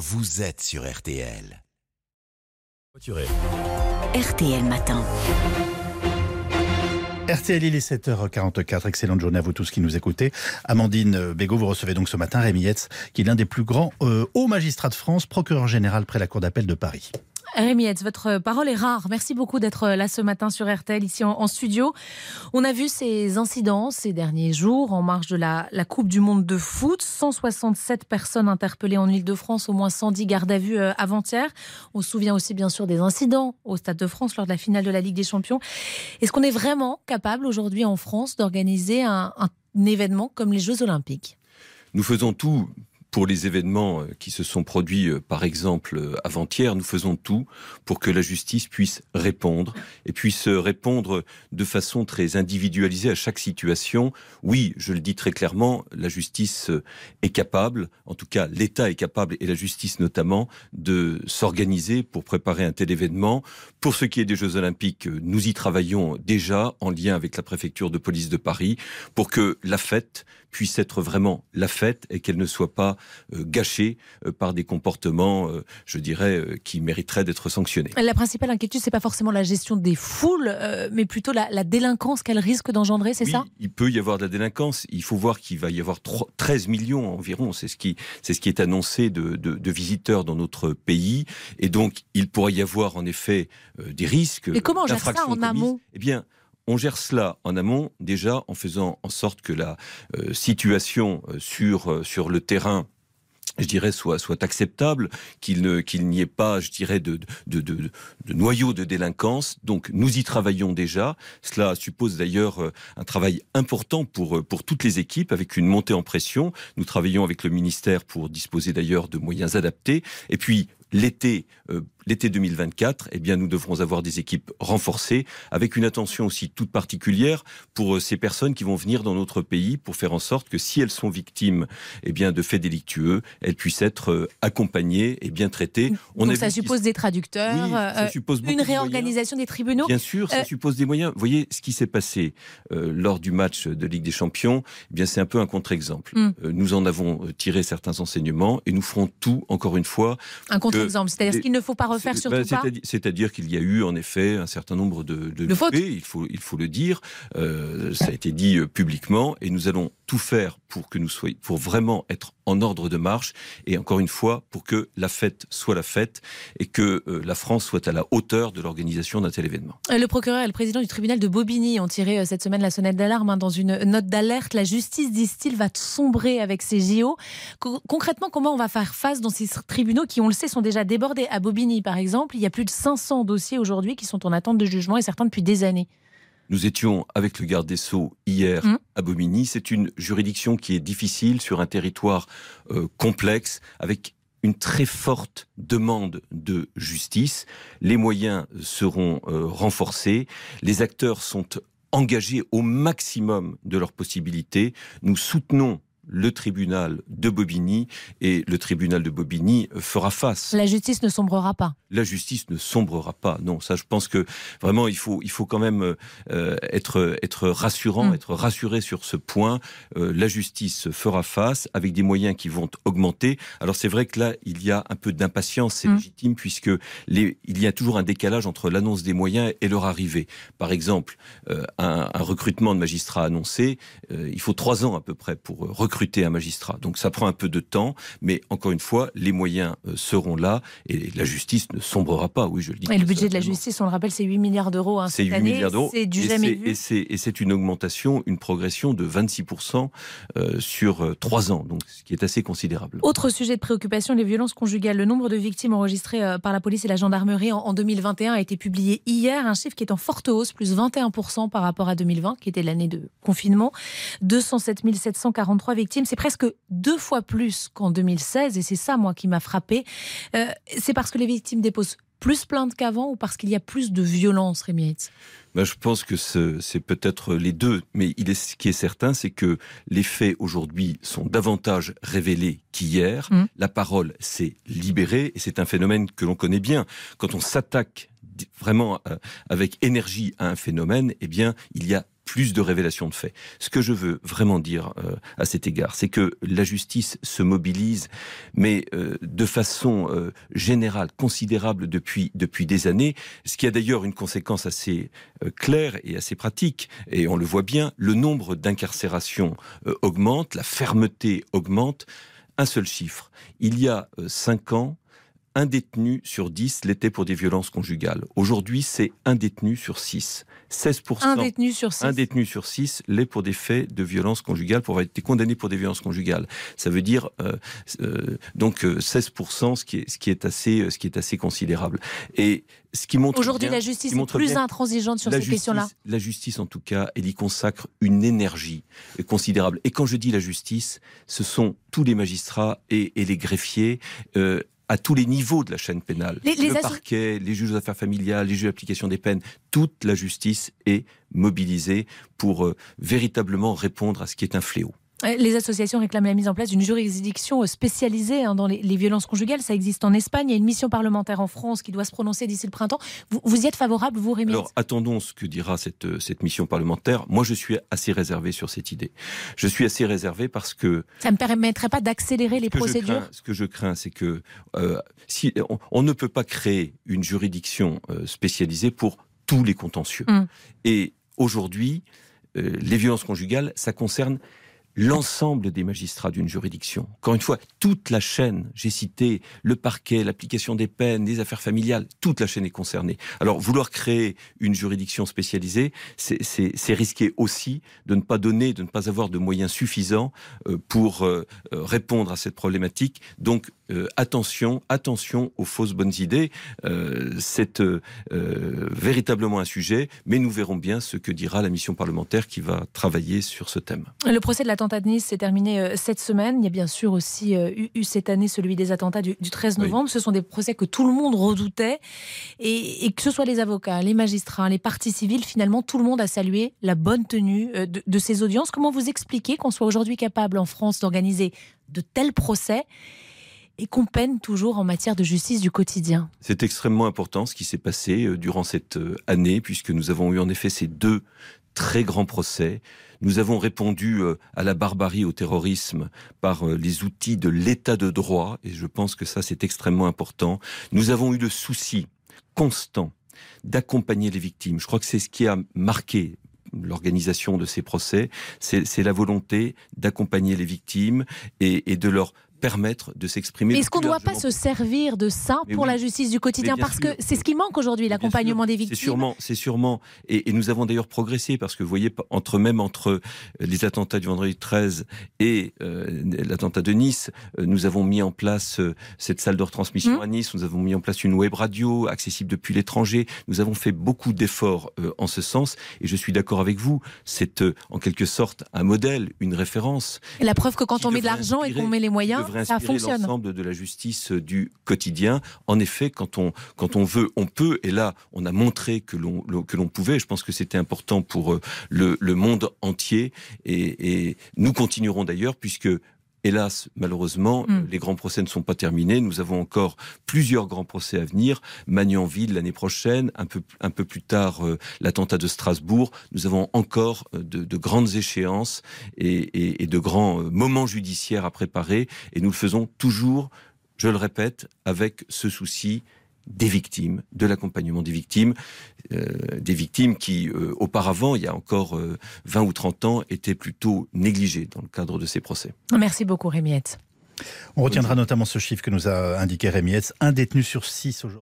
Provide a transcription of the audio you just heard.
vous êtes sur RTL. RTL Matin. RTL, il est 7h44. Excellente journée à vous tous qui nous écoutez. Amandine Bégaud, vous recevez donc ce matin Rémi Hetz, qui est l'un des plus grands euh, hauts magistrats de France, procureur général près la Cour d'appel de Paris. Rémi Hetz, votre parole est rare. Merci beaucoup d'être là ce matin sur RTL, ici en, studio. On a vu ces incidents ces derniers jours en marge de la, Coupe du Monde de foot. 167 personnes interpellées en Ile-de-France, au moins 110 gardes à vue euh, avant-hier. On se souvient aussi bien sûr des incidents au Stade de France lors de la finale de la Ligue des Champions. Est-ce qu'on est vraiment capable aujourd'hui en France d'organiser un, un événement comme les Jeux Olympiques? Nous faisons tout pour les événements euh, qui se sont produits, euh, par exemple, euh, avant-hier, nous faisons tout pour que la justice puisse répondre et puisse répondre de façon très individualisée à chaque situation. Oui, je le dis très clairement, la justice est capable, en tout cas l'État est capable, et la justice notamment, de s'organiser pour préparer un tel événement. Pour ce qui est des Jeux Olympiques, nous y travaillons déjà en lien avec la préfecture de police de Paris pour que la fête puisse être vraiment la fête et qu'elle ne soit pas gâchée euh, par des comportements, euh, je dirais, qui mériteraient d'être sanctionnés. La principale inquiétude, c'est pas forcément la gestion des foules, mais plutôt la, délinquance qu'elle risque d'engendrer, c'est ça? Il peut y avoir de la délinquance. Il faut voir qu'il va y avoir 13 millions environ, c'est ce qui, c'est ce qui est annoncé de, de, visiteurs dans notre pays, et donc il pourrait y avoir en effet des risques. Mais comment on gère ça en amont? Eh bien, on gère cela en amont déjà en faisant en sorte que la euh, situation euh, sur, euh, sur le terrain soit, acceptable, qu'il n'y ait pas, je dirais, de, de, noyau de délinquance. Donc, nous y travaillons déjà. Cela suppose d'ailleurs un travail important pour, pour toutes les équipes, avec une montée en pression. Nous travaillons avec le ministère pour disposer d'ailleurs de moyens adaptés. Et puis, l'été l'été 2024, eh bien, nous devrons avoir des équipes renforcées, avec une attention aussi toute particulière pour euh, ces personnes qui vont venir dans notre pays, pour faire en sorte que si elles sont victimes, eh bien, de faits délictueux, elles puissent être euh, accompagnées et bien traitées. On Donc ça suppose des traducteurs, euh, une réorganisation des tribunaux. Bien sûr, ça suppose des moyens. Vous voyez ce qui s'est passé lors du match de Ligue des Champions. Eh bien, c'est un peu un contre-exemple. Hmm. nous en avons tiré certains enseignements et nous ferons tout, encore une fois. Un contre-exemple, c'est-à-dire qu'il ne faut pas refaire surtout bah, C'est-à-dire qu'il y a eu en effet un certain nombre de, de, fautes. Il faut, il faut le dire. Euh, ça a été dit euh, publiquement et nous allons tout faire pour que nous soyons, pour vraiment être en ordre de marche et encore une fois pour que la fête soit la fête et que euh, la France soit à la hauteur de l'organisation d'un tel événement. Le procureur et le président du tribunal de Bobigny ont tiré cette semaine la sonnette d'alarme hein, dans une note d'alerte. La justice, disent-ils, va sombrer avec ces JO. concrètement, comment on va faire face dans ces tribunaux qui, on le sait, sont déjà débordés? À Bobigny, par exemple, il y a plus de 500 dossiers aujourd'hui qui sont en attente de jugement et certains depuis des années. Nous étions avec le garde des Sceaux hier mmh. à Bobigny. C'est une juridiction qui est difficile sur un territoire euh, complexe avec une très forte demande de justice. Les moyens seront euh, renforcés. Les acteurs sont engagés au maximum de leurs possibilités. Nous soutenons le tribunal de Bobigny et le tribunal de Bobigny fera face. La justice ne sombrera pas. La justice ne sombrera pas. Non, ça, je pense que vraiment, il faut, il faut quand même euh, être, être rassurant, mm. être rassuré sur ce point. Euh, la justice fera face avec des moyens qui vont augmenter. Alors c'est vrai que là, il y a un peu d'impatience, c'est mm. légitime puisque les, il y a toujours un décalage entre l'annonce des moyens et leur arrivée. Par exemple, euh, un, un, recrutement de magistrats annoncé, il faut trois ans à peu près pour recruter recruter un magistrat. Donc ça prend un peu de temps, mais encore une fois, les moyens euh, seront là et la justice ne sombrera pas. Oui, je le dis. Et le budget de la justice, on le rappelle, c'est 8 milliards d'euros. Hein, c'est 8 milliards d'euros. C'est du jamais vu. Et c'est une augmentation, une progression de 26% euh, sur 3 euh, ans, donc ce qui est assez considérable. Autre sujet de préoccupation, les violences conjugales. Le nombre de victimes enregistrées par la police et la gendarmerie en 2021 a été publié hier, un chiffre qui est en forte hausse, plus 21% par rapport à 2020, qui était l'année de confinement. 207 743 victimes c'est presque deux fois plus qu'en 2016, et c'est ça, moi, qui m'a frappé. Euh, c'est parce que les victimes déposent plus plaintes qu'avant ou parce qu'il y a plus de violence, Rémi ben, Je pense que c'est peut-être les deux, mais il est, ce qui est certain, c'est que les faits aujourd'hui sont davantage révélés qu'hier. Mmh. La parole s'est libérée et c'est un phénomène que l'on connaît bien. Quand on s'attaque vraiment euh, avec énergie à un phénomène, eh bien, il y a plus de révélations de faits. Ce que je veux vraiment dire euh, à cet égard, c'est que la justice se mobilise, mais euh, de façon euh, générale, considérable depuis, depuis des années, ce qui a d'ailleurs une conséquence assez claire et assez pratique, et on le voit bien, le nombre d'incarcérations augmente, la fermeté augmente. Un seul chiffre. Il y a cinq ans, un détenu sur dix l'était pour des violences conjugales. Aujourd'hui, c'est un détenu sur six. 16%. Un détenu sur 6. Un détenu sur 6 l'est pour des faits de violence conjugale, pour avoir été condamné pour des violences conjugales. Ça veut dire euh, euh, donc 16%, euh, ce qui est, ce qui est assez, ce qui est assez considérable. Et ce qui montre aujourd'hui la justice est plus intransigeante sur ces questions-là. La justice, en tout cas, elle y consacre une énergie considérable. Et quand je dis la justice, ce sont tous les magistrats et, et les greffiers à tous les niveaux de la chaîne pénale. le parquet, les juges aux affaires familiales, les juges d'application des peines, toute la justice est mobilisée pour euh, véritablement répondre à ce qui est un fléau. Les associations réclament la mise en place d'une juridiction spécialisée hein, dans les, violences conjugales. Ça existe en Espagne. Il y a une mission parlementaire en France qui doit se prononcer d'ici le printemps. Vous, y êtes favorable, vous, Rémi Alors, attendons ce que dira cette, cette mission parlementaire. Moi, je suis assez réservé sur cette idée. Je suis assez réservé parce que... Ça ne me permettrait pas d'accélérer les procédures Ce que je crains, c'est que euh, si, on, ne peut pas créer une juridiction euh, spécialisée pour tous les contentieux. Hum. Et aujourd'hui, euh, les violences conjugales, ça concerne l'ensemble des magistrats d'une juridiction. Encore une fois, toute la chaîne, j'ai cité le parquet, l'application des peines, les affaires familiales, toute la chaîne est concernée. Alors, vouloir créer une juridiction spécialisée, c'est risquer aussi de ne pas donner, de ne pas avoir de moyens suffisants euh, pour euh, euh, répondre à cette problématique. Donc, attention, attention aux fausses bonnes idées. c'est véritablement un sujet, mais nous verrons bien ce que dira la mission parlementaire qui va travailler sur ce thème. L'attentat de Nice s'est terminé euh, cette semaine. Il y a bien sûr aussi euh, eu, cette année celui des attentats du, 13 novembre. Ce sont des procès que tout le monde redoutait. Et, que ce soit les avocats, les magistrats, les partis civils, finalement, tout le monde a salué la bonne tenue euh, de, ces audiences. Comment vous expliquez qu'on soit aujourd'hui capable en France d'organiser de tels procès et qu'on peine toujours en matière de justice du quotidien? C'est extrêmement important ce qui s'est passé durant cette année, puisque nous avons eu en effet ces deux très grands procès nous avons répondu euh, à la barbarie, au terrorisme par euh, les outils de l'état de droit, et je pense que ça c'est extrêmement important. Nous avons eu le souci constant d'accompagner les victimes. Je crois que c'est ce qui a marqué l'organisation de ces procès, c'est la volonté d'accompagner les victimes et, et de leur permettre de s'exprimer. Est-ce qu'on ne doit pas se servir de ça pour la justice du quotidien? Parce que c'est ce qui manque aujourd'hui, l'accompagnement des victimes. C'est sûrement, c'est sûrement. Et, nous avons d'ailleurs progressé parce que vous voyez, entre même entre les attentats du vendredi 13 et euh, l'attentat de Nice, euh, nous avons mis en place euh, cette salle de retransmission mmh. à Nice. Nous avons mis en place une web radio accessible depuis l'étranger. Nous avons fait beaucoup d'efforts en ce sens. Et je suis d'accord avec vous. C'est en quelque sorte un modèle, une référence. Et la preuve que quand on met de l'argent et qu'on met les moyens inspirer l'ensemble de la justice euh, du quotidien. En effet, quand on, quand on veut, on peut. Et là, on a montré que l'on, pouvait. Je pense que c'était important pour euh, le, le monde entier. Et, et nous continuerons d'ailleurs, puisque Hélas, malheureusement, hmm. les grands procès ne sont pas terminés. Nous avons encore plusieurs grands procès à venir. Magnanville l'année prochaine, un peu, un peu plus tard, euh, l'attentat de Strasbourg. Nous avons encore euh, de, grandes échéances et, et, de grands euh, moments judiciaires à préparer. Et nous le faisons toujours, je le répète, avec ce souci des victimes, de l'accompagnement des victimes, euh, des victimes qui, euh, auparavant, il y a encore 20 euh, ou 30 ans, étaient plutôt négligées dans le cadre de ces procès. Merci beaucoup, Rémiette. On retiendra notamment ce chiffre que nous a indiqué Rémiette, un détenu sur six aujourd'hui.